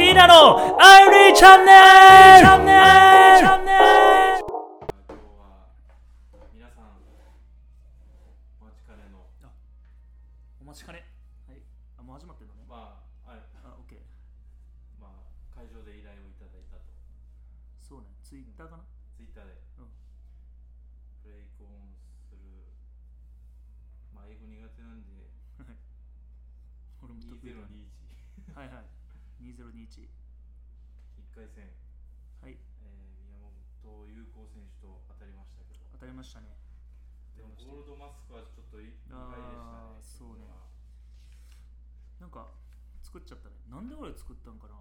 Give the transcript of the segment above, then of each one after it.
キーナのアイリーチャンネル。チャンネルチャンネル今日は皆さんお待ちかねの。お待ちかね。はい。あもう始まってんのね。まあああオッケーまあ会場で依頼をいただいたと。そうね。ツイッターかな？ツイッターで。うん。プレイコンする。まあ英語苦手なんで。はい。俺も得意だね。2021はいはい2021 1回戦、はい。えー宮本優子選手と当たりましたけど。当たりましたね。でもゴールドマスクはちょっと意外でしたねそうね。なんか作っちゃったね。なんで俺作ったんかな？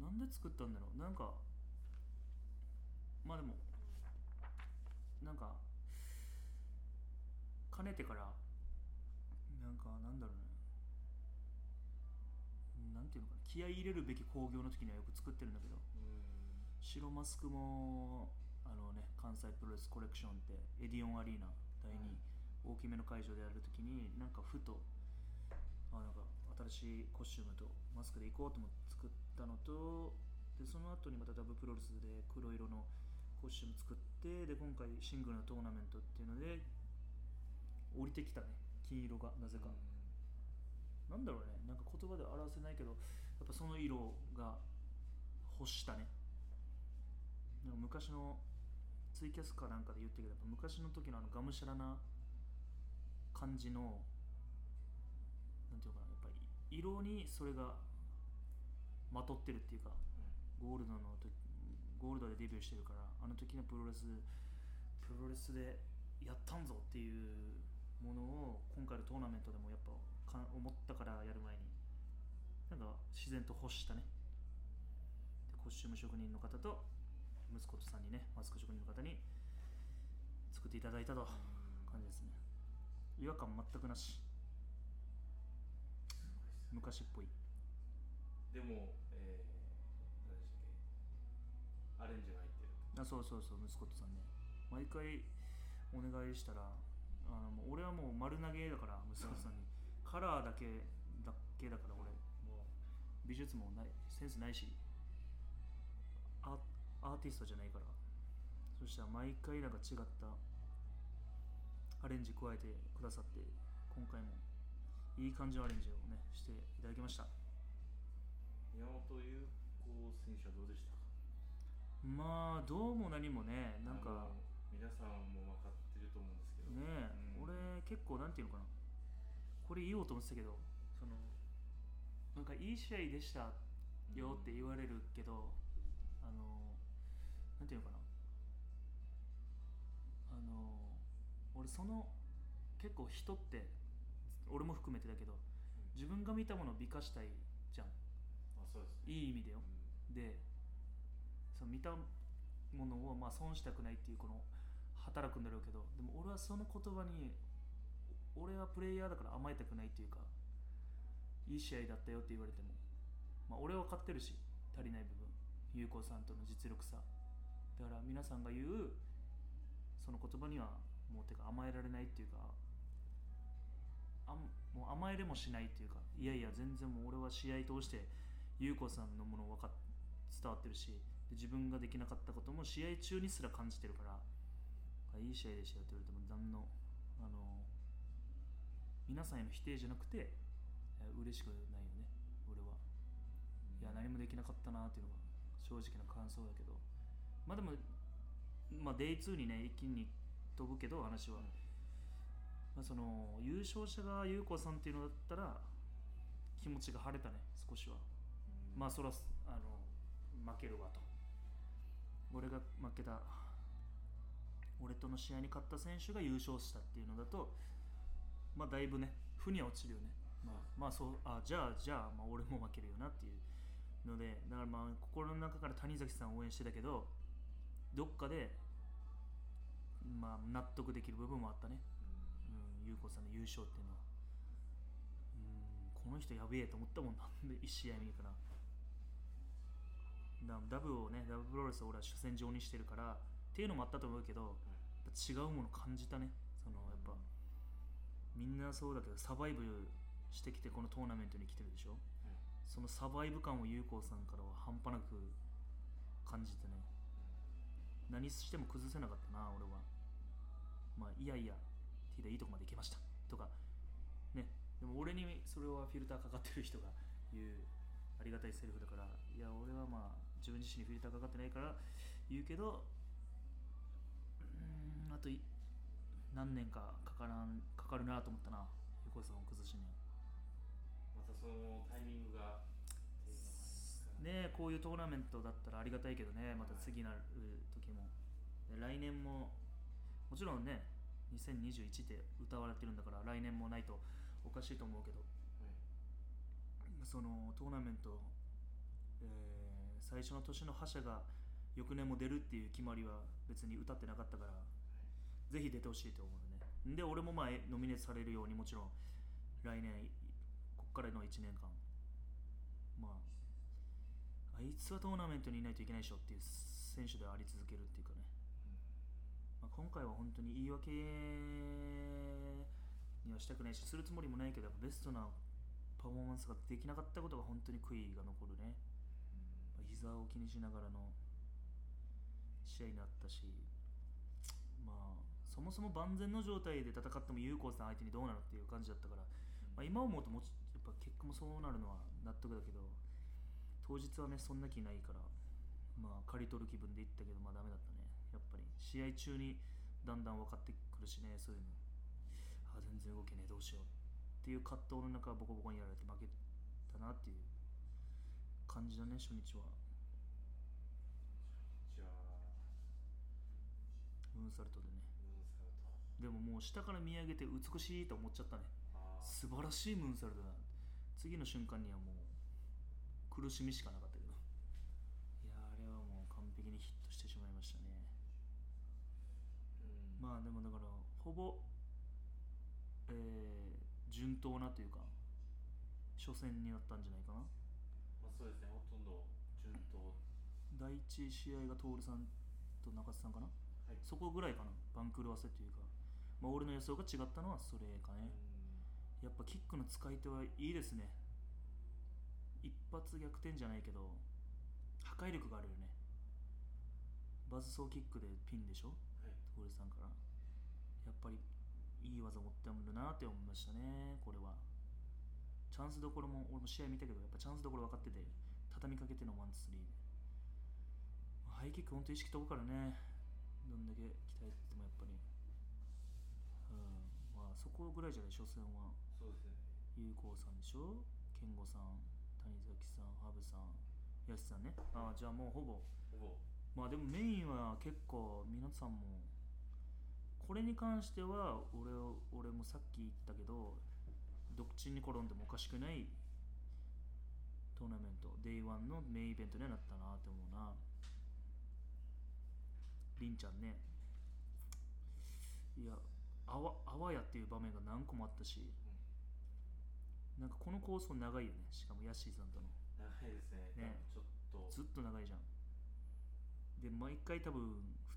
なんで作ったんだろう？なんかまあでもなんかかねてからなんかなんだろうねなんていうのかな気合い入れるべき興行の時にはよく作ってるんだけどうん。白マスクもあのね関西プロレスコレクションってエディオンアリーナ第2、大きめの会場でやるときになんかふとあなんか新しいコスチュームとマスクで行こうと思って作ったのとでその後にまたダブプロレスで黒色のコスチューム作ってで今回シングルのトーナメントっていうので降りてきたね金色がなぜか、なんだろうね。なんか言葉では表せないけどやっぱその色が欲したね。なんか昔のツイキャスかなんかで言ってるけどやっぱ昔の時のあのがむしゃらな感じのなんていうのかなやっぱり色にそれがまとってるっていうかゴールドの時ゴールドでデビューしてるからあの時のプロレスプロレスでやったんぞっていうものを今回のトーナメントでもやっぱか思ったからやる前になんか自然と欲したね。でコスチューム職人の方と息子とさんにねマスク職人の方に作っていただいたと。感じですね。違和感全くなし。昔っぽい。でも、えー、何でしたっけ？アレンジが入ってるあそうそうそう息子とさんね毎回お願いしたらあのもう俺はもう丸投げだから息子さんにカラーだけだけだから俺。もう美術もないセンスないし。アアーティストじゃないから。そしたら毎回なんか違った。アレンジ加えてくださって今回もいい感じのアレンジをねしていただきました。宮本優子選手はどうでした？かまあどうも何もねなんか皆さんも分かってると思うんですけど。ねえ、うん。俺結構なんていうのかなこれ言おうと思ってたけどそのなんかいい試合でしたよって言われるけど、あのなんていうのかな。あの俺その結構人って俺も含めてだけど自分が見たものを美化したいじゃん。あそうですね。いい意味でよ。うん。でその見たものをまあ損したくないっていうこの働くんだろうけどでも俺はその言葉に俺はプレイヤーだから甘えたくないっていうかいい試合だったよって言われても、まあ、俺は勝ってるし足りない部分。優子さんとの実力差。だから皆さんが言うその言葉にはもうてか甘えられないっていうかあもう甘えれもしないっていうかいやいや全然もう俺は試合通して優子さんのもの分かっ伝わってるしで自分ができなかったことも試合中にすら感じてるからいい試合でしたよって言われても何のあの皆さんへの否定じゃなくてえ嬉しくないよね。俺は。いや何もできなかったなっていうのが正直な感想だけど。まあでもまあ Day2 にね一気に飛ぶけど話は、まあ、その優勝者が優子さんっていうのだったら気持ちが晴れたね少しは。まあそらあの負けるわと。俺が負けた。俺との試合に勝った選手が優勝したっていうのだとまあだいぶね負には落ちるよね。まあまあそうあじゃあじゃあ、まあ、俺も負けるよなっていうのでだからまあ心の中から谷崎さんを応援してたけどどっかでまあ納得できる部分もあったね。うん、優子さんの優勝っていうのは、うん、この人やべえと思ったもんな。んで1試合目から。だダブをねダブプロレスを俺は主戦場にしてるからっていうのもあったと思うけど違うもの感じたねみんなそうだけどサバイブしてきてこのトーナメントに来てるでしょ？そのサバイブ感を優子さんからは半端なく感じてね。何しても崩せなかったな俺は。まあいやいやティーダいいとこまで行けました。とか。ね。でも俺にそれはフィルターかかってる人が言うありがたいセリフだから。いや俺はまあ自分自身にフィルターかかってないから言うけどうーんあとい何年かかからんかかるなと思ったな。横井さんを崩しに。またそのタイミングが。ねこういうトーナメントだったらありがたいけどね。また次なる時も。で来年ももちろんね2021って歌われてるんだから来年もないとおかしいと思うけど。はい。そのトーナメント、えー最初の年の覇者が翌年も出るっていう決まりは別に歌ってなかったからぜひ出てほしいと思うね。で俺もまあノミネートされるようにもちろん来年こっからの1年間まああいつはトーナメントにいないといけないでしょっていう選手であり続けるっていうかね、まあ、今回は本当に言い訳にはしたくないしするつもりもないけどベストなパフォーマンスができなかったことが本当に悔いが残るね。まあ膝を気にしながらの試合になったしそもそも万全の状態で戦っても有効さん相手にどうなのっていう感じだったから、まあ、今思うともちやっぱ結果もそうなるのは納得だけど当日はねそんな気ないからまあ刈り取る気分でいったけどまあダメだったね。やっぱり試合中にだんだん分かってくるしねそういうの。あ全然動けねえどうしようっていう葛藤の中ボコボコにやられて負けたなっていう感じだね初日は。じゃあムーンサルトでねでももう下から見上げて美しいと思っちゃったね。素晴らしいムーンサルトだ次の瞬間にはもう苦しみしかなかったけど。いやあれはもう完璧にヒットしてしまいましたね。うん。まあでもだからほぼえー順当なというか初戦になったんじゃないかな。まあそうですね。ほとんど順当。第一試合が徹さんと中津さんかな。はい。そこぐらいかな。番狂わせというかまあ俺の予想が違ったのはそれかね、やっぱキックの使い手はいいですね。一発逆転じゃないけど破壊力があるよね。バズソーキックでピンでしょ？はい。徹さんから。やっぱりいい技持ってるなって思いましたねこれは。チャンスどころも俺も試合見たけどやっぱチャンスどころ分かってて畳みかけてのワンツースリーで。ハイキック本当意識飛ぶからね。どんだけ鍛えててもやっぱりうんまあそこぐらいじゃない初戦は。そうですね。有効さんでしょ？健吾さん谷崎さん羽生さん安さんね。ああじゃあもうほぼ。ほぼ。まあでもメインは結構皆さんもこれに関しては俺を俺もさっき言ったけどどっちに転んでもおかしくないトーナメント Day1 のメインイベントにはなったなって思うな。りんちゃんね。いやあわあわやっていう場面が何個もあったし、なんかこの構想長いよねしかもヤッシーさんとの。長いですね。ね。ちょっと。ずっと長いじゃん。で毎回多分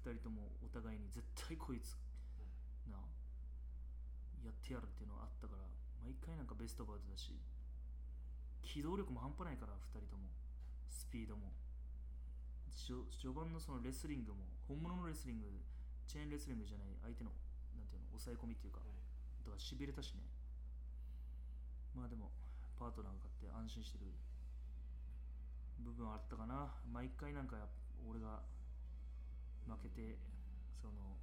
2人ともお互いに絶対こいつなやってやるっていうのがあったから毎回なんかベストバウトだし機動力も半端ないから2人とも。スピードも。序序盤のそのレスリングも本物のレスリングチェーンレスリングじゃない相手の抑え込みっていうかはい。だからしびれたしね。まあでもパートナーが勝って安心してる部分はあったかな。毎回なんか俺が負けてその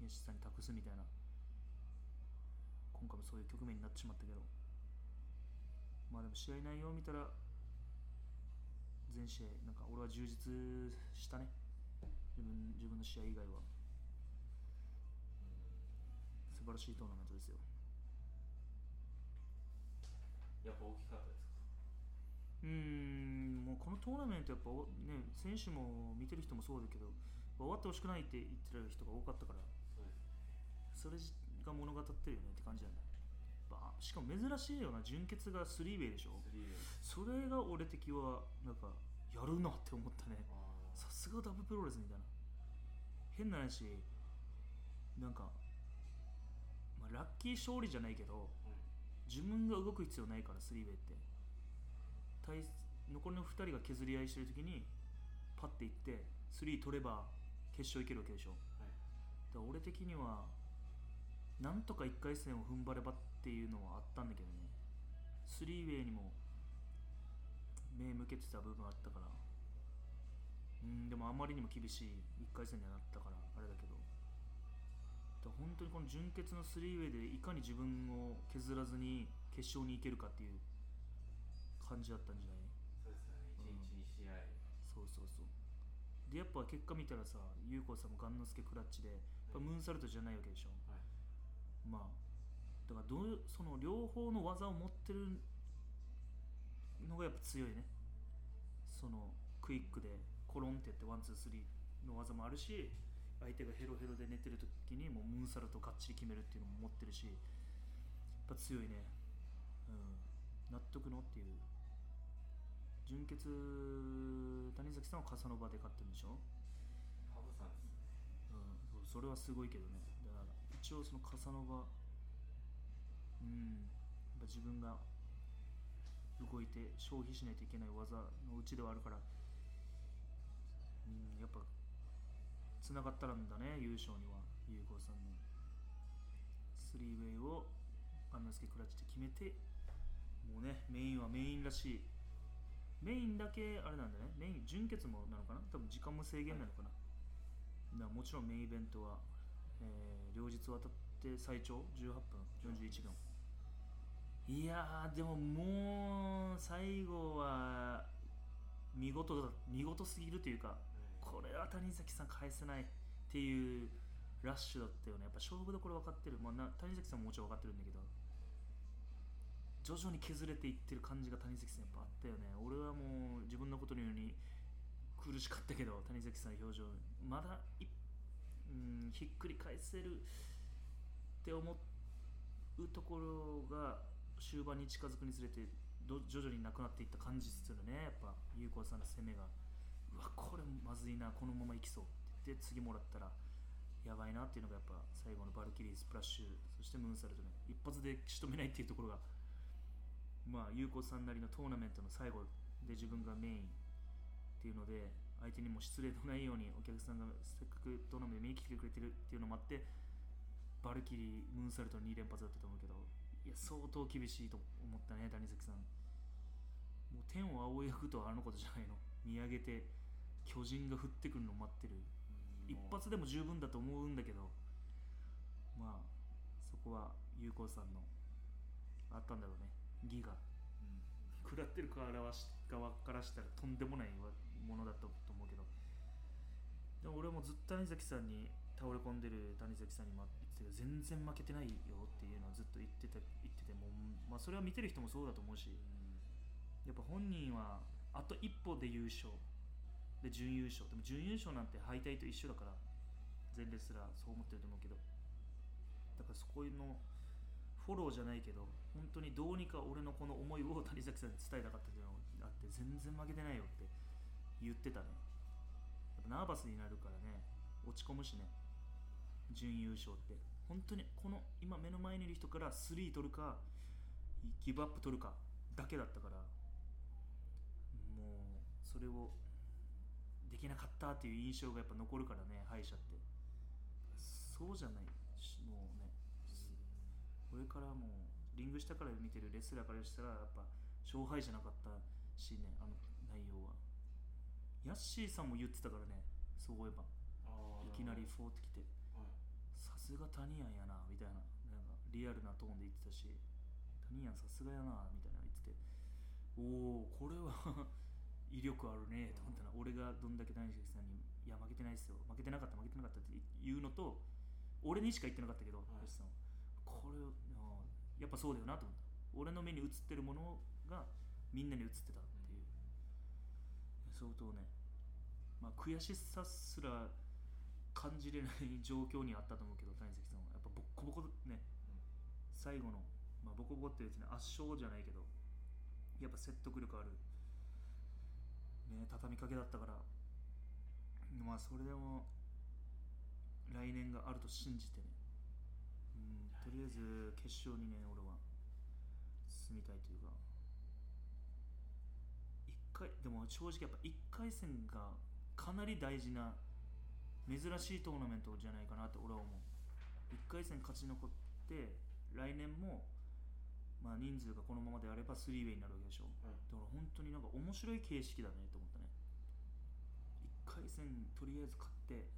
宮下さんに託すみたいな今回もそういう局面になってしまったけど。まあでも試合内容を見たら全試合なんか俺は充実したね。自分自分の試合以外は。素晴らしいトーナメントですよ。やっぱ大きかったですか？うーんもうこのトーナメントやっぱおね選手も見てる人もそうだけど終わってほしくないって言ってる人が多かったから。それが物語ってるよねって感じだね。ばしかも珍しいよな。純潔がスリーウェイでしょ。それが俺的はなんかやるなって思ったね。さすがダブプロレスみたいな。変な話なんか、まあ、ラッキー勝利じゃないけどはい自分が動く必要ないからスリーウェイって。対残りの2人が削り合いしてる時にパッていって3取れば決勝いけるわけでしょ。はい。俺的にはなんとか1回戦を踏ん張ればっていうのはあったんだけどね。スリーウェイにも目向けてた部分あったから。うんでもあまりにも厳しい1回戦にはなったからあれだけどだ本当にこの準決のスリーウェイでいかに自分を削らずに決勝に行けるかっていう感じだったんじゃない？そうですよね。うん。一日二試合。そうそうそう。でやっぱ結果見たらさ優子さんも雁之助クラッチでやっぱムーンサルトじゃないわけでしょ、はい。まあだからどうその両方の技を持ってるのがやっぱ強いね。そのクイックでコロンってやってワンツースリーの技もあるし相手がヘロヘロで寝てる時にもうムーンサルトをがっちり決めるっていうのも持ってるしやっぱ強いね。うん。納得のっていう。準決谷崎さんはカサノバで勝ってるんでしょ？羽生さんですうん、それはすごいけどね。だから一応そのカサノバうん。やっぱ自分が動いて消費しないといけない技のうちではあるから。うん。やっぱつながったらんだね優勝には優子さんのスリーウェイをアンナスケクラッチで決めてもうねメインはメインらしい。メインだけあれなんだね。メイン準決もなのかな？多分時間も制限なのかな、だからもちろんメインイベントは、えー両日渡って最長？18分？41秒？いやでももう最後は見事だ見事すぎるというかこれは谷崎さん返せないっていうラッシュだったよね。やっぱ勝負どころ分かってる、まあ、な谷崎さんももちろん分かってるんだけど徐々に削れていってる感じが谷崎さんやっぱあったよね。俺はもう自分のことのように苦しかったけど谷崎さんの表情まだいうんひっくり返せるって思うところが終盤に近づくにつれて徐々になくなっていった感じすよね。やっぱ優子さんの攻めが。うわこれまずいなこのままいきそうって言って次もらったらやばいなっていうのがやっぱ最後のバルキリースプラッシュそしてムーンサルトね一発で仕留めないっていうところがまあ優子さんなりのトーナメントの最後で自分がメインっていうので相手にも失礼のないようにお客さんがせっかくトーナメント見に来てくれてるっていうのもあってバルキリームーンサルト2連発だったと思うけどいや相当厳しいと思ったね谷崎さん。もう天を仰ぐとはあのことじゃないの。見上げて巨人が降ってくるのを待ってる。一発でも十分だと思うんだけどまあそこは有効さんのあったんだろうね。義が食らってる側し側からしたらとんでもないわものだったと思うけど。でも俺もずっと谷崎さんに倒れ込んでる谷崎さんにも言ってたけど全然負けてないよっていうのをずっと言ってた言っててもう、まあ、それは見てる人もそうだと思うしやっぱ本人はあと一歩で優勝で準優勝。でも準優勝なんて敗退と一緒だから全レスラーそう思ってると思うけど。だからそこのフォローじゃないけど本当にどうにか俺のこの思いを谷崎さんに伝えたかったっていうのがあって全然負けてないよって言ってたね。やっぱナーバスになるからね落ち込むしね。準優勝って。本当にこの今目の前にいる人から3取るかギブアップ取るかだけだったからもうそれをできなかったっていう印象がやっぱ残るからね敗者って。そうじゃない。しもうねこれからもうリング下から見てるレスラーからしたらやっぱ勝敗じゃなかったしねあの内容は。ヤッシーさんも言ってたからねそういえば。いきなりフォーってきて。さすがタニヤンやなみたいな。なんかリアルなトーンで言ってたしタニヤンさすがやなみたいな言ってて。おおこれは威力あるねと思ったら、俺がどんだけ谷崎さんに「いや負けてないっすよ。負けてなかった負けてなかった」って言うのと俺にしか言ってなかったけど、はい。吉さんはこれやっぱそうだよなと思った。俺の目に映ってるものがみんなに映ってたっていう。相当ねまあ悔しさすら感じれない状況にあったと思うけど谷崎さんは。やっぱボッコボコね。最後の、まあ、ボコボコって別に圧勝じゃないけどやっぱ説得力ある、ね、畳みかけだったから。まあそれでも来年があると信じてね、うん、とりあえず決勝にね俺は進みたいというか。回でも正直やっぱ1回戦がかなり大事な珍しいトーナメントじゃないかなって俺は思う。1回戦勝ち残って来年もまあ人数がこのままであればスリーウェイになるわけでしょ。はい。だから本当になんか面白い形式だねと思ったね。1回戦とりあえず勝って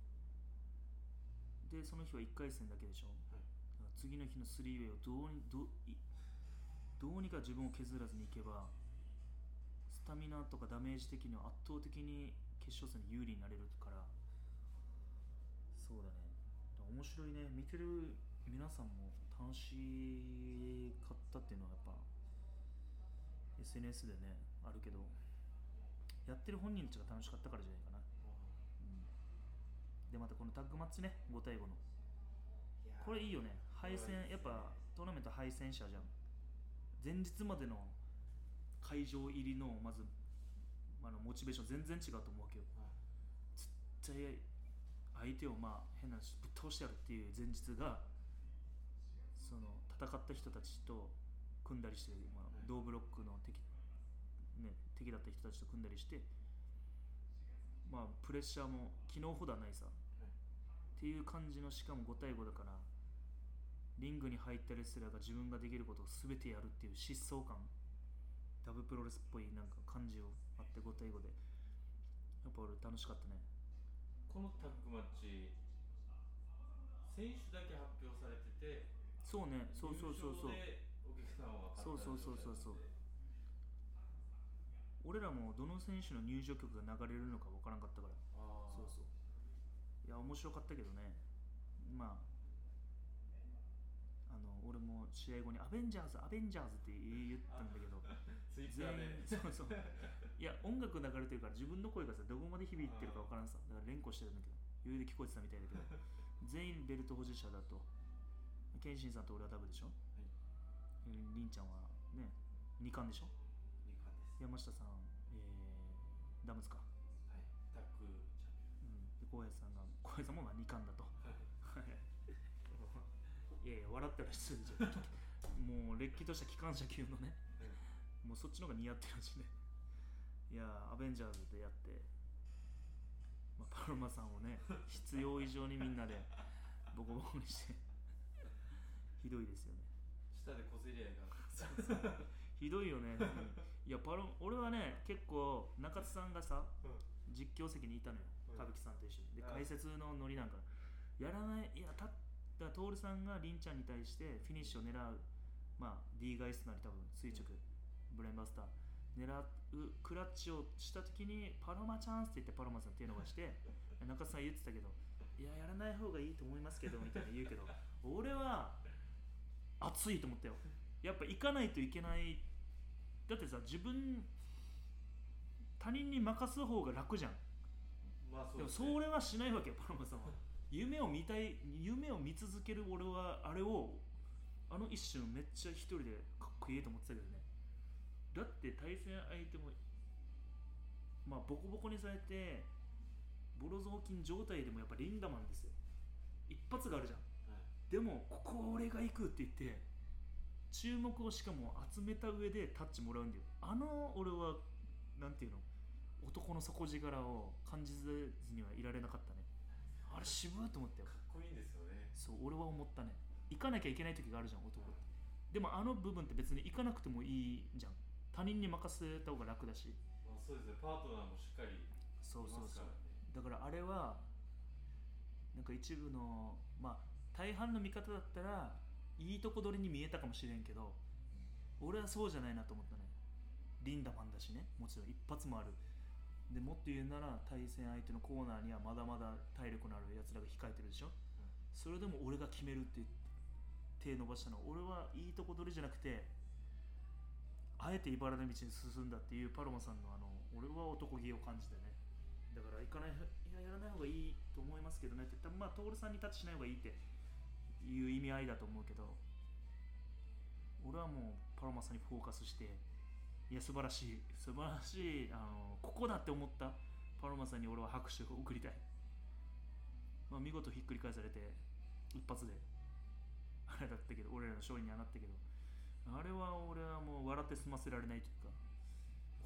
でその日は1回戦だけでしょ、はい。だから次の日のスリーウェイをどうにどどうにか自分を削らずにいけばスタミナとかダメージ的には圧倒的に決勝戦に有利になれるから。そうだね。面白いね。見てる皆さんも楽しかったっていうのはやっぱ SNS でねあるけどやってる本人たちが楽しかったからじゃないかな、うん、でまたこのタッグマッチね5対5の。これいいよね。敗戦やっぱトーナメント敗戦者じゃん。前日までの会場入りのまずあのモチベーション全然違うと思うわけよ。はい。絶対相手をまあ変な話ぶっ倒してやるっていう前日がその戦った人たちと組んだりして、まあはい、同ブロックの敵,、ね、敵だった人たちと組んだりしてまあプレッシャーも昨日ほどはないさ、っていう感じのしかも5対5だからリングに入ったレスラーが自分ができることを全てやるっていう疾走感。ダブプロレスっぽいなんか感じをあって5対5で。やっぱ俺楽しかったね。このタッグマッチ選手だけ発表されててそうね。そうそうそうそう。そうそうそうそうそう。俺らもどの選手の入場曲が流れるのか分からんかったから。そうそう。いや面白かったけどね。まああの俺も試合後に「アベンジャーズアベンジャーズ」って言ったんだけど。全員そうそう。いや音楽流れてるから自分の声がさどこまで響いてるか分からんさ。だから連呼してるんだけど。余裕で聞こえてたみたいだけど。全員ベルト保持者だとケンシンさんと俺はダブでしょ、えーりんちゃんはね2冠でしょ？二冠です。山下さん、えーダムズか、はい。タッグチャンうん、で浩平さんが 浩平さんもまあ2冠だと。ピオンはい。いやいや笑ったら失礼じゃん。もうれっきとした機関車級のね。もうそっちの方が似合ってるしね。いやーアベンジャーズでやって、まあ、パロマさんをね必要以上にみんなでボコボコにしてひどいですよね。下で小競り合いが ひどいよね。いやパロ俺はね結構中津さんがさ実況席にいたのよ。うん。歌舞伎さんと一緒に。で解説のノリなんか。やらないいやただ徹さんが凛ちゃんに対してフィニッシュを狙うまあ D ガイスなり多分垂直、ブレインバスター狙うクラッチをした時にパロマチャンスって言ってパロマさん手伸ばして中津さん言ってたけどいややらない方がいいと思いますけどみたいな言うけど俺は熱いと思ったよ。やっぱ行かないといけない。だってさ自分他人に任す方が楽じゃん。まあそうでもですねそれはしないわけよパロマさんは。夢を見たい夢を見続ける俺はあれをあの一瞬めっちゃ一人でかっこいいと思ってたけどね。だって対戦相手もまあボコボコにされてボロ雑巾状態でもやっぱリンダマンですよ。一発があるじゃん。はいでもここ俺が行くって言って注目をしかも集めた上でタッチもらうんだよ。あの俺はなんていうの男の底力を感じずにはいられなかったね。あれ渋いと思ったよ。かっこいいんですよね。そう俺は思ったね。行かなきゃいけない時があるじゃん男って。でもあの部分って別に行かなくてもいいじゃん。他人に任せた方が楽だし。まあそうですねパートナーもしっかりいそうそうそう。だからあれはなんか一部のまあ大半の見方だったらいいとこ取りに見えたかもしれんけど俺はそうじゃないなと思ったね。リンダマンだしね。もちろん一発もある。でもっと言うなら対戦相手のコーナーにはまだまだ体力のあるやつらが控えてるでしょ。それでも俺が決めるって手伸ばしたの。俺はいいとこ取りじゃなくてあえて茨の道に進んだっていうパロマさんのあの俺は男気を感じてね。だから行かないいややらない方がいいと思いますけどねって言ったらまあ徹さんにタッチしない方がいいっていう意味合いだと思うけど俺はもうパロマさんにフォーカスしていや素晴らしい素晴らしいあのここだって思ったパロマさんに俺は拍手を送りたい、まあ、見事ひっくり返されて一発であれだったけど俺らの勝利にはなったけどあれは俺はもう笑って済ませられないというか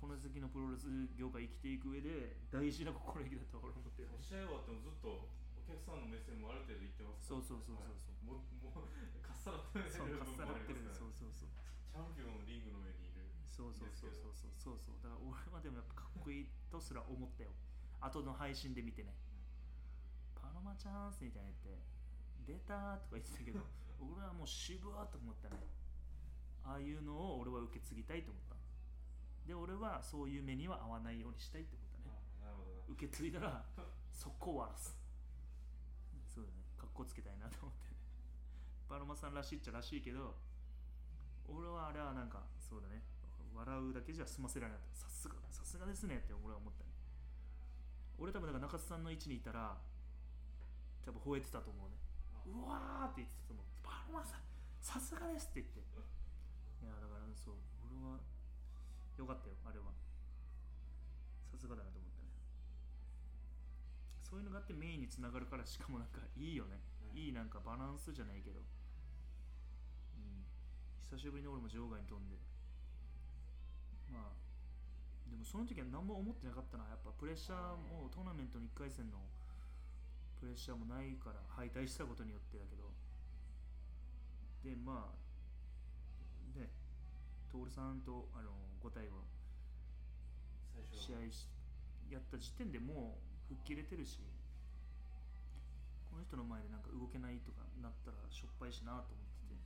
この先のプロレス業界生きていく上で大事な心意気だと俺は思ってる。試合終わってもずっと客さんの目線もある程度いってますそうそうそうそうそう。はい。もうもうかっさらってるそうかっさらってるそうそうそう。チャンピオンのリングの上にいるそうそうそうそうそうそうそう。だから俺はでもやっぱかっこいいとすら思ったよ。後の配信で見てねパノマチャンスみたいな言って出たとか言ってたけど 俺はもう渋ーと思ったね。ああいうのを俺は受け継ぎたいと思った。で俺はそういう目には合わないようにしたいって思ったね。受け継いだら速攻終わらすこつけたいなと思ってね。パロマさんらしいっちゃらしいけど俺はあれはなんかそうだね。笑うだけじゃ済ませられなかったさすがさすがですね。って俺は思ったね。俺多分だから中津さんの位置にいたら多分吠えてたと思うね。うわーって言ってたと思う。パロマさんさすがですって言って。いやだからそう。俺はよかったよあれは。さすがだなとそういうのがあってメインにつながるからしかもなんかいいよね、うん。いいなんかバランスじゃないけど、うん、久しぶりに俺も場外に飛んで。まあでもその時は何も思ってなかったな。やっぱプレッシャーもトーナメントの1回戦のプレッシャーもないから敗退したことによってだけど。でまあね徹さんとあの5対5最初試合しやった時点でもう吹っ切れてるしこの人の前でなんか動けないとかなったらしょっぱいしなと思ってて。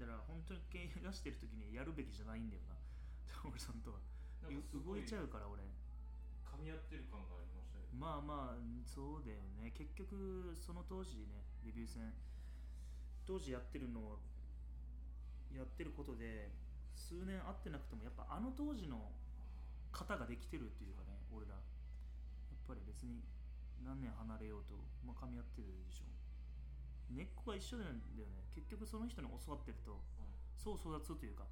だから本当に怪我してる時にやるべきじゃないんだよな。徹さんとは。動いちゃうから俺。噛み合ってる感がありましたよ。まあまあそうだよね。結局その当時ねデビュー戦。当時やってるのをやってることで数年会ってなくてもやっぱあの当時の型ができてるっていうかね俺らぱり別に何年離れようと、まあ、噛み合ってるでしょ。根っこが一緒なんだよね。結局その人に教わってるとはいそう育つというか。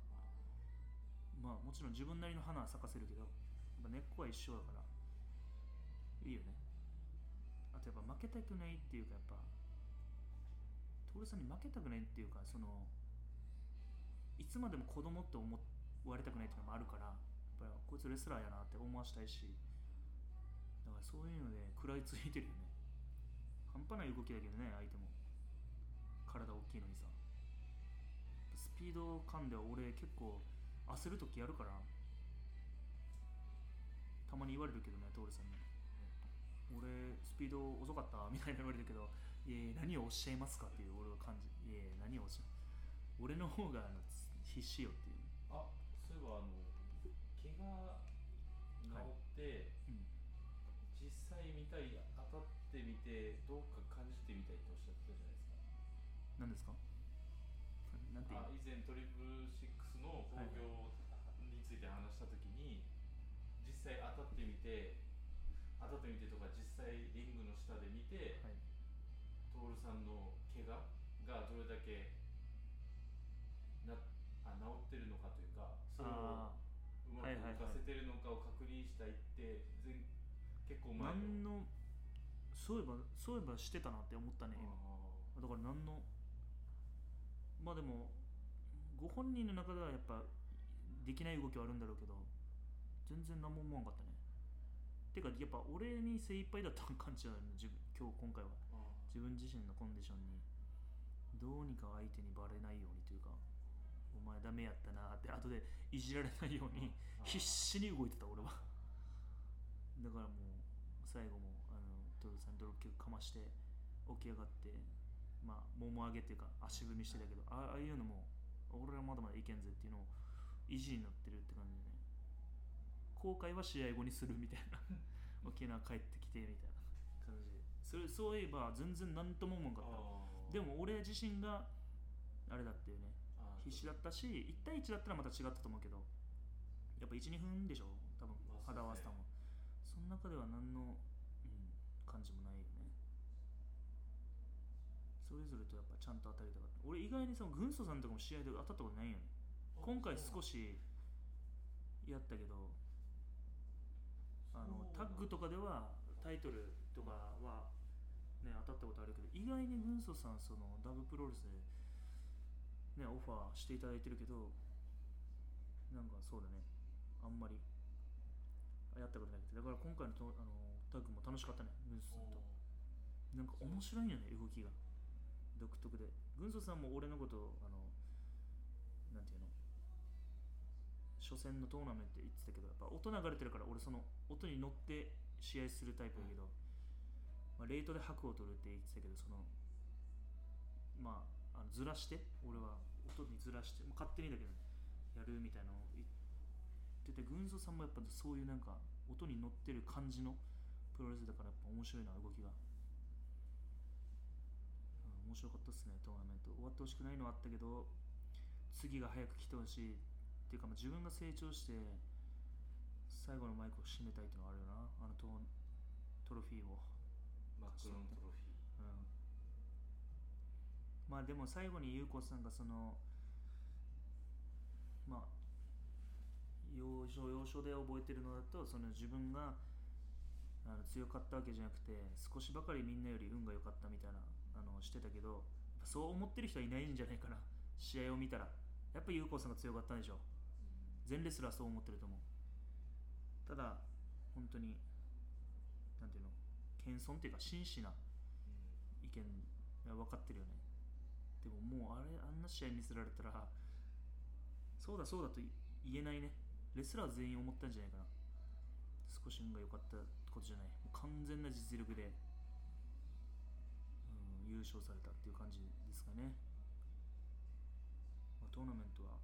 まあもちろん自分なりの花は咲かせるけどやっぱ根っこは一緒だから。いいよね。あとやっぱ負けたくないっていうかやっぱ徹さんに負けたくないっていうかそのいつまでも子供って思われたくないっていうのもあるからやっぱりこいつレスラーやなって思わしたいしだからそういうので食らいついてるよね。半端ない動きだけどね相手も。体大きいのにさ。スピード感では俺結構焦る時やるからたまに言われるけどね徹さんに。俺スピード遅かったみたいな言われるけどいやいや何をおっしゃいますか？っていう俺は感じいやいや何をおっしゃ俺の方が必死よっていう、あそういえばあの怪我治って、うん、実際見たい当たってみてどうか感じてみたいっておっしゃってたじゃないですか。何ですか？なんてあ以前トリプルシックスの興行について話した時に、実際当たってみて当たってみてとか実際リングの下で見てはい。徹さんの怪我がどれだけなあ治ってるのかというかそれをあうまくはいはいはい。動かせてるのかを確認したいって前結構あ前何のそういえばそういえばしてたなって思ったね。だから何のまあでもご本人の中ではやっぱできない動きはあるんだろうけど全然何も思わんかったね。てかやっぱ俺に精一杯だった感じだよね自分今日今回は。自分自身のコンディションに。どうにか相手にバレないようにというかお前ダメやったなって後でいじられないように必死に動いてた俺は。だからもう最後もあのトルさんドロップキックかまして起き上がってまあもも上げっていうか足踏みしてたけどあああいうのも俺らまだまだいけんぜっていうのを意地になってるって感じでね。後悔は試合後にするみたいな 沖縄帰ってきてみたいな感じで。それそういえば全然何とも思わんかった。でも俺自身があれだっていうね必死だったし1対1だったらまた違ったと思うけどやっぱ12分でしょ多分。まあ肌合わせたもんその中では何の、うん、感じもないよね。それぞれとやっぱちゃんと当たりたかった。俺意外にその軍曹さんとかも試合で当たったことないよね。今回少しやったけどあのタッグとかではタイトルとかはね当たったことあるけど意外に軍曹さんそのダブプロレスでねオファーしていただいてるけどなんかそうだね。あんまりやったことなくてだから今回のとあのタッグも楽しかったね軍曹さんと。なんか面白いんよね動きが。独特で。軍曹さんも俺のことをあのなんていうの？初戦のトーナメントで言ってたけどやっぱ音流れてるから俺その音に乗って試合するタイプだけど、まあ、レートで拍を取るって言ってたけどそのまああのずらして俺は音にずらして、まあ、勝手にだけどやるみたいなのを言ってて軍曹さんもやっぱそういうなんか音に乗ってる感じのプロレスだからやっぱ面白いな動きが、うん、面白かったっすねトーナメント。終わってほしくないのはあったけど次が早く来てほしい。っていうか、まあ、自分が成長して最後のマイクを締めたいっていうのはあるよな。あのトートロフィーを、マクロントロフィー。うん、まあでも最後に優子さんがそのまあ要所要所で覚えてるのだとその自分があの強かったわけじゃなくて少しばかりみんなより運が良かったみたいなあのしてたけどそう思ってる人はいないんじゃないかな試合を見たら。やっぱ優子さんが強かったんでしょ。全レスラーそう思ってると思う。ただ本当になんていうの謙遜っていうか真摯な意見が分かってるよね。でももうあれあんな試合見せられたらそうだそうだと言えないね。レスラー全員思ったんじゃないかな。少し運が良かったことじゃない。もう完全な実力で、うん、優勝されたっていう感じですかね、まあ、トーナメントは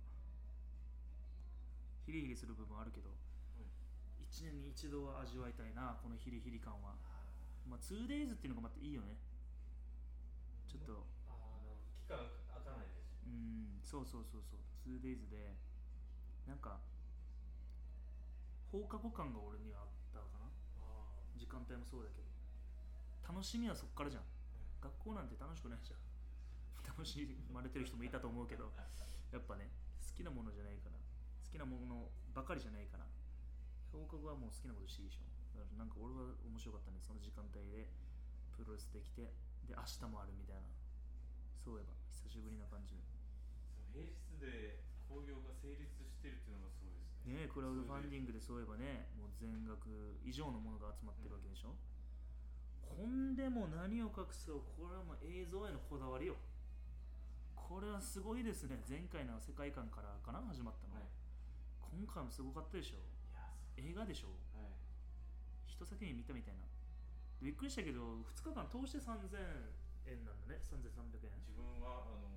ヒリヒリする部分あるけど1年に一度は味わいたいなこのヒリヒリ感は。まあ 2days っていうのがまたいいよね。ちょっと期間空かないですしうんそうそうそうそう。2days でなんか放課後感が俺にはあったかな。あ時間帯もそうだけど。楽しみはそっからじゃん。学校なんて楽しくないじゃん。楽しまれてる人もいたと思うけどやっぱね好きなものじゃないから好きなものばかりじゃないから放課後はもう好きなことしていいでしょ。だからなんか俺は面白かったねその時間帯でプロレスできてで明日もあるみたいな。そういえば久しぶりな感じ。平日で興行が成立してるっていうのがすごいですねクラウドファンディンングでそういえばねもう全額以上のものが集まってるわけでしょ、ほんでも何を隠そうこれはもう映像へのこだわりよ。これはすごいですね。前回の世界観からかな始まったの、はい。今回もすごかったでしょ。映画でしょ。はい。一先に見たみたいな。びっくりしたけど2日間通して3000円なんだね。3300円。自分はあの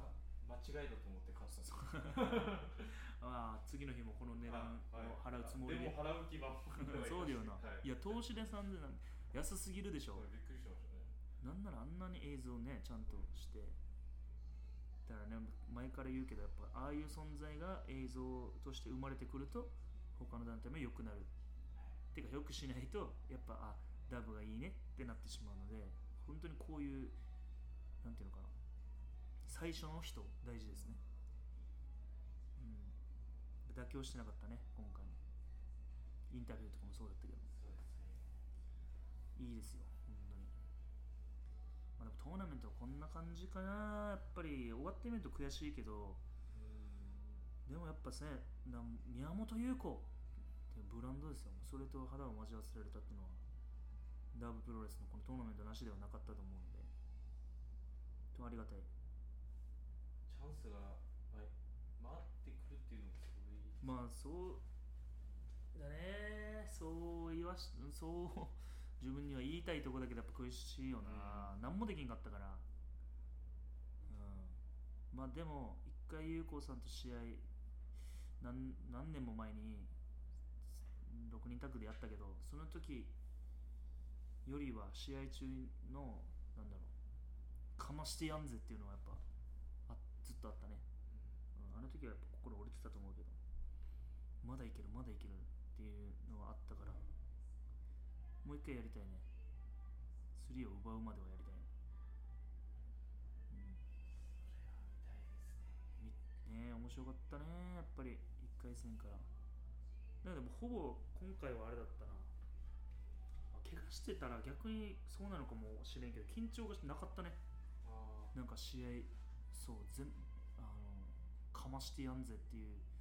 か間違いだと思って買ったんです ああ次の日もこの値段を払うつもりで、でも払う気はそうだよな、はい。い、や投資で3000なん安すぎるでしょ、はいびっくりしましたね。なんならあんなに映像ねちゃんとして。だからね前から言うけどやっぱああいう存在が映像として生まれてくると他の団体も良くなる。てか良くしないとやっぱあダブがいいねってなってしまうので本当にこういうなんていうのかな。最初の人大事ですね。うん妥協してなかったね今回。もインタビューとかもそうだったけど。ねいいですよ、本当に。まあ、でもトーナメントはこんな感じかな、やっぱり終わってみると悔しいけど、でもやっぱね、宮本優子。ってブランドですよ、それと肌を交わせられたっていうのは、ダブプロレスのこのトーナメントなしではなかったと思うので、とありがたい。チャンスが、まあ、回ってくるっていうのもすごいまあそうだね。そう言わしそう自分には言いたいとこだけどやっぱ苦しいよな、うん。何もできんかったから。うん。まあでも一回優子さんと試合何何年も前に6人タッグでやったけどその時よりは試合中のなんだろうかましてやんぜっていうのはやっぱあずっとあったね。うん。あの時はやっぱ心折れてたと思うけどまだいけるまだいけるっていうのがあったからもう一回やりたいね。3を奪うまではやりたいね、ねうん、みねえ面白かったねやっぱり。1回戦から。だでもほぼ今回はあれだったな。あ怪我してたら逆にそうなのかもしれんけど緊張がなかったね。あなんか試合そう全あのかましてやんぜっていうし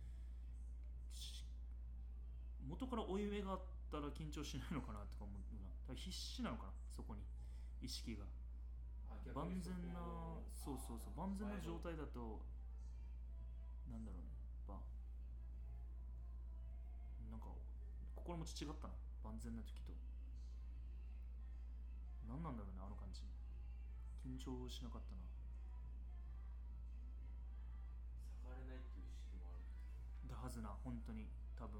元から負い目があったら緊張しないのかなとか思うな必死なのかなそこに。意識が。万全なそうそうそう万全な状態だとなんだろうね。やっぱなんか心持ち違ったな万全な時と。何なんだろうねあの感じ。緊張しなかったな。下がれないっていう意識もある。だはずな本当に。多分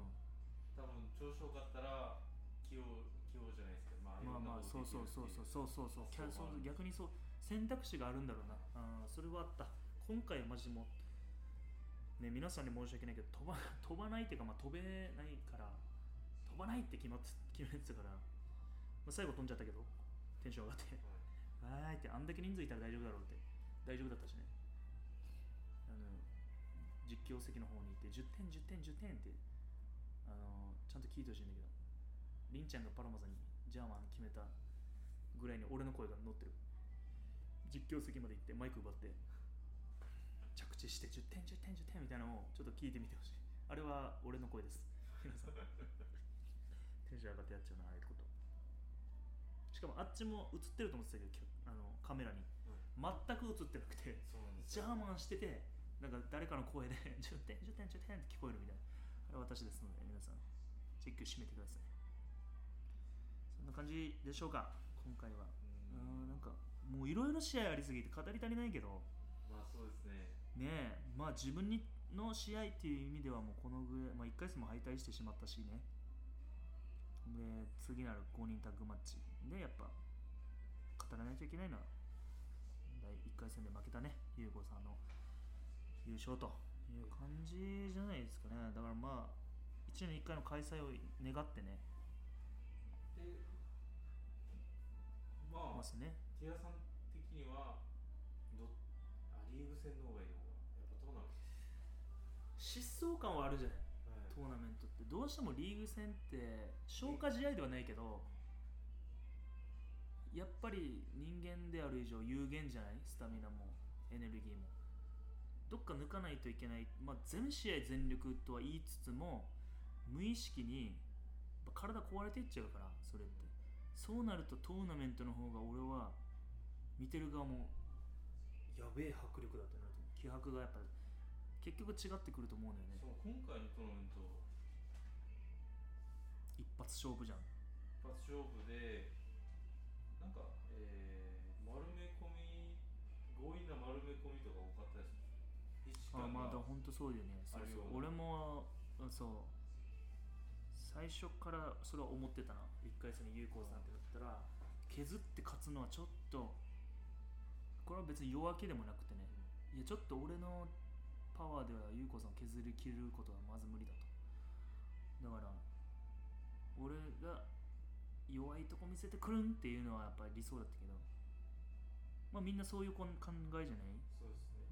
多分調子よかったら器用器用じゃないですけどまあいまあまあそうそうそうそう。そうそうそう。そそう。逆にそう選択肢があるんだろうな。あーそれはあった。今回はマジでもうね皆さんに申し訳ないけど飛ば 飛ばないっていうか、まあ、飛べないから飛ばないって決まって決めてたから、まあ、最後飛んじゃったけどテンション上がって。はい。わーいってあんだけ人数いたら大丈夫だろうって。大丈夫だったしね。あの実況席の方に行って10点10点10点ってあのちゃんと聞いてほしいんだけど。りんちゃんがパラマさんにジャーマン決めたぐらいに俺の声が乗ってる。実況席まで行ってマイク奪って。着地して10点10点10点みたいなのをちょっと聞いてみてほしい。あれは俺の声です。皆さん。テンション上がってやっちゃうなああいうこと。しかもあっちも映ってると思ってたけどあのカメラに。全く映ってなくてジャーマンしててなんか誰かの声で10点10点10点って聞こえるみたいな。あれは私ですので皆さんチェックしてみてください。そんな感じでしょうか？今回は。ううんんなんかもういろいろ試合ありすぎて語り足りないけど。まあそうですね。ねえ。まあ自分にの試合っていう意味ではもうこのぐらい、まあ、1回戦も敗退してしまったしね。で次なる5人タッグマッチ。でやっぱ語らないといけないのは第1回戦で負けたね優子さんの優勝という感じじゃないですかね。だからまあ1年に1回の開催を願ってね。でまあますね。ティアさん的にはどあリーグ戦の方がいいのかやっぱどうなの疾走感はあるじゃない。はい。トーナメントって。どうしてもリーグ戦って消化試合ではないけどやっぱり人間である以上有限じゃない？スタミナもエネルギーも。どっか抜かないといけない、まあ、全試合全力とは言いつつも無意識に体壊れていっちゃうからそれって。そうなるとトーナメントの方が俺は見てる側もやべえ迫力だってなると思う。気迫がやっぱ結局違ってくると思うんだよね。その今回のトーナメント一発勝負じゃん。一発勝負でなんか、えー、丸め込み強引な丸め込みとか多かったです。あまあだが本当そうだよね。そうそう。俺もあそう最初からそれは思ってたな1回戦に有効さんってだったら削って勝つのはちょっとこれは別に弱気でもなくてねいやちょっと俺のパワーでは有効さんを削りきることはまず無理だと。だから俺が弱いとこ見せてくるんっていうのはやっぱり理想だったけどまあみんなそういう考えじゃない？ね。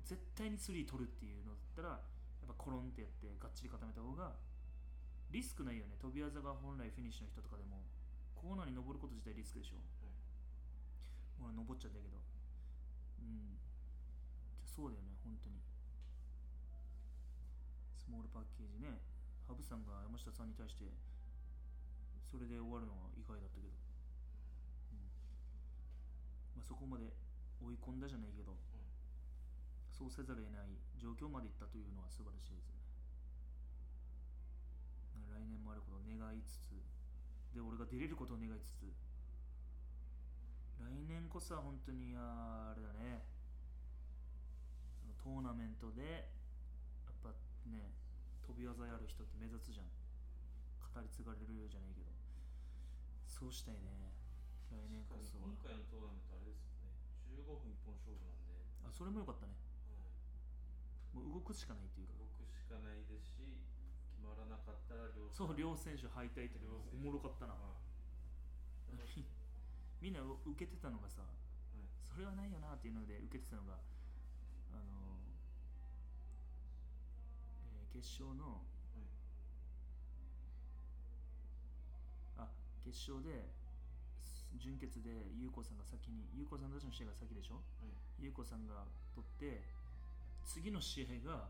絶対にスリー取るっていうのだったらやっぱコロンってやってがっちり固めた方がリスクないよね。飛び技が本来フィニッシュの人とかでも。コーナーに登ること自体リスクでしょ。ほら登っちゃったけど。うん。じゃそうだよね。本当に。スモールパッケージね。羽生さんが山下さんに対してそれで終わるのは意外だったけど、うん。まあ、そこまで追い込んだじゃないけど。そうせざるを得ない状況までいったというのは素晴らしいです来年もあることを願いつつで俺が出れることを願いつつ来年こそは本当にあれだね。そのトーナメントでやっぱね飛び技やる人って目立つじゃん。語り継がれるじゃないけど。そうしたいね。来年こそは。今回のトーナメントあれですよね。15分一本勝負なんで、あそれもよかったね。はいもう動くしかないっていうか。動くしかないですしらなかったら両そう両選手敗退っておもろかったな。はい みんな受けてたのがさはい。それはないよなっていうので受けてたのがあの、えー決勝のはい。あ決勝です準決で優子さんが先に優子さんたちの試合が先でしょ？はい。優子さんが取って次の試合が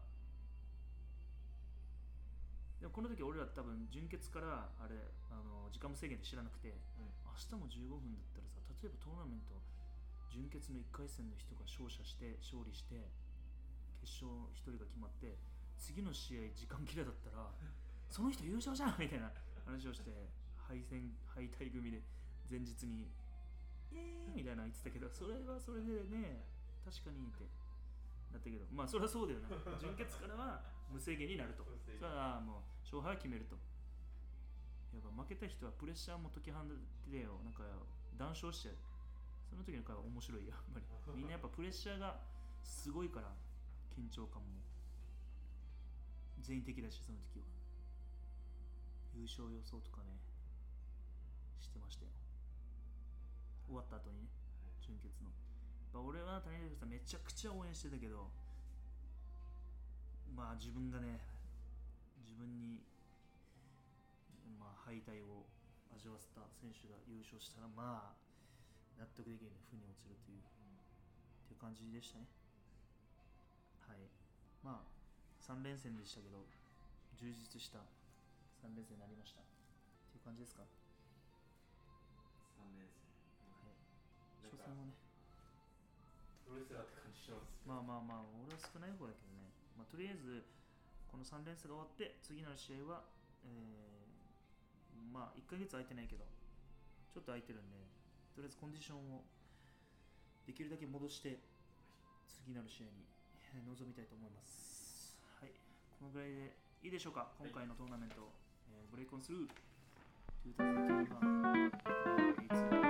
でもこの時俺ら多分準決からあれあの時間無制限で知らなくて明日も15分だったらさ例えばトーナメント準決の1回戦の人が勝者して勝利して決勝1人が決まって次の試合時間切れだったら その人優勝じゃんみたいな話をして敗戦敗退組で前日にイエーイみたいなの言ってたけどそれはそれでね確かにってなったけどまあそれはそうだよな。準決からは無制限になると。それはもう勝敗は決めると。やっぱ負けた人はプレッシャーも解き放ってよ。なんか談笑しちゃうその時の会話面白いよやっぱり。みんなやっぱプレッシャーがすごいから緊張感も。全員的だしその時は。優勝予想とかねしてましたよ。終わった後にね準決の、まあ、俺は谷口さんめちゃくちゃ応援してたけどまあ自分がね自分敗退を味わわせた選手が優勝したらまあ納得できるね負に落ちるというっていう感じでしたね。はい。まあ3連戦でしたけど充実した3連戦になりました。っていう感じですか、は3年生い、なんか初戦はね。プロレスラーって感じしますまあまあまあ俺は少ない方だけどね、まあ、とりあえずこの3連戦が終わって次の試合は、えーまあ1ヶ月空いてないけどちょっと空いてるんでとりあえずコンディションをできるだけ戻して次なる試合にえー臨みたいと思います。はい。このぐらいでいいでしょうか？今回のトーナメント、えーブレイクオンスルー。2021